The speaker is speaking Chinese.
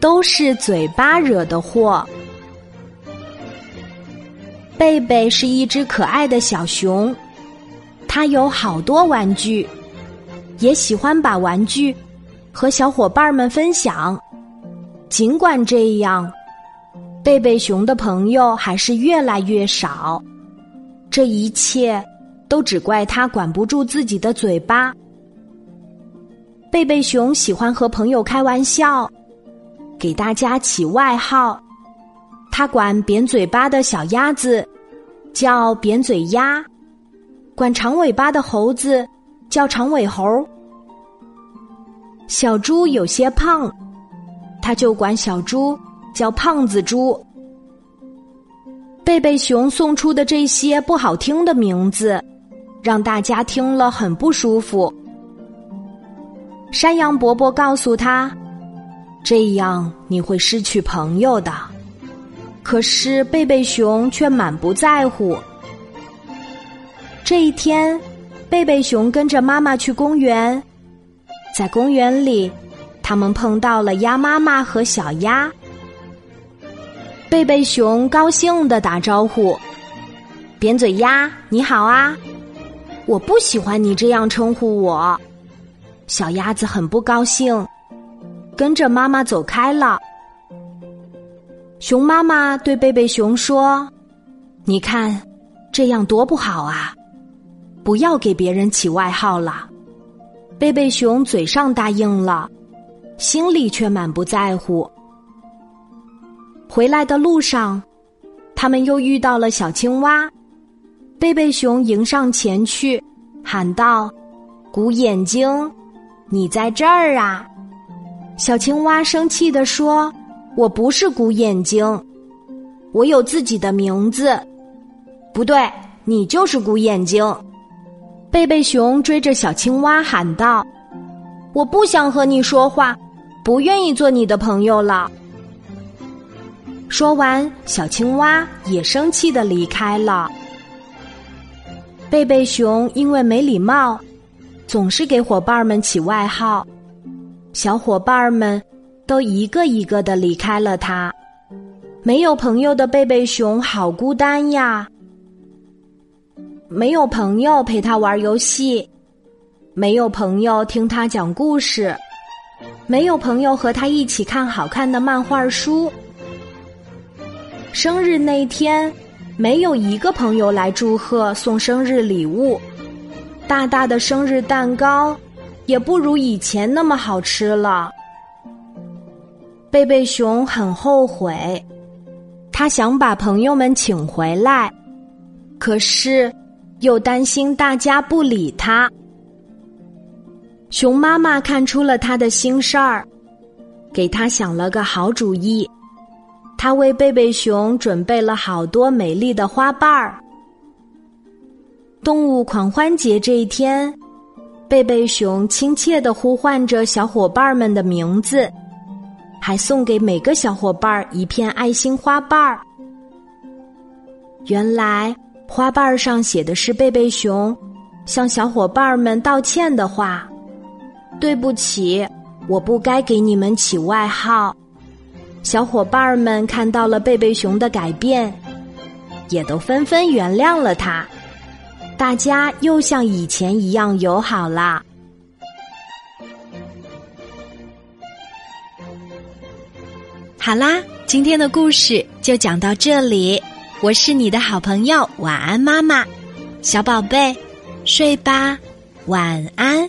都是嘴巴惹的祸。贝贝是一只可爱的小熊，它有好多玩具，也喜欢把玩具和小伙伴们分享。尽管这样，贝贝熊的朋友还是越来越少。这一切都只怪他管不住自己的嘴巴。贝贝熊喜欢和朋友开玩笑，给大家起外号。他管扁嘴巴的小鸭子叫扁嘴鸭，管长尾巴的猴子叫长尾猴。小猪有些胖，他就管小猪叫胖子猪。贝贝熊送出的这些不好听的名字，让大家听了很不舒服。山羊伯伯告诉他：“这样你会失去朋友的。”可是贝贝熊却满不在乎。这一天，贝贝熊跟着妈妈去公园，在公园里，他们碰到了鸭妈妈和小鸭。贝贝熊高兴的打招呼：“扁嘴鸭，你好啊！”我不喜欢你这样称呼我。小鸭子很不高兴，跟着妈妈走开了。熊妈妈对贝贝熊说：“你看，这样多不好啊！不要给别人起外号了。”贝贝熊嘴上答应了，心里却满不在乎。回来的路上，他们又遇到了小青蛙。贝贝熊迎上前去，喊道：“鼓眼睛，你在这儿啊！”小青蛙生气地说。我不是鼓眼睛，我有自己的名字。不对，你就是鼓眼睛。贝贝熊追着小青蛙喊道：“我不想和你说话，不愿意做你的朋友了。”说完，小青蛙也生气的离开了。贝贝熊因为没礼貌，总是给伙伴们起外号，小伙伴们。都一个一个的离开了他，没有朋友的贝贝熊好孤单呀。没有朋友陪他玩游戏，没有朋友听他讲故事，没有朋友和他一起看好看的漫画书。生日那天，没有一个朋友来祝贺送生日礼物，大大的生日蛋糕也不如以前那么好吃了。贝贝熊很后悔，他想把朋友们请回来，可是又担心大家不理他。熊妈妈看出了他的心事儿，给他想了个好主意。他为贝贝熊准备了好多美丽的花瓣儿。动物狂欢节这一天，贝贝熊亲切的呼唤着小伙伴们的名字。还送给每个小伙伴一片爱心花瓣儿。原来花瓣上写的是贝贝熊向小伙伴们道歉的话：“对不起，我不该给你们起外号。”小伙伴们看到了贝贝熊的改变，也都纷纷原谅了他。大家又像以前一样友好啦。好啦，今天的故事就讲到这里。我是你的好朋友，晚安，妈妈，小宝贝，睡吧，晚安。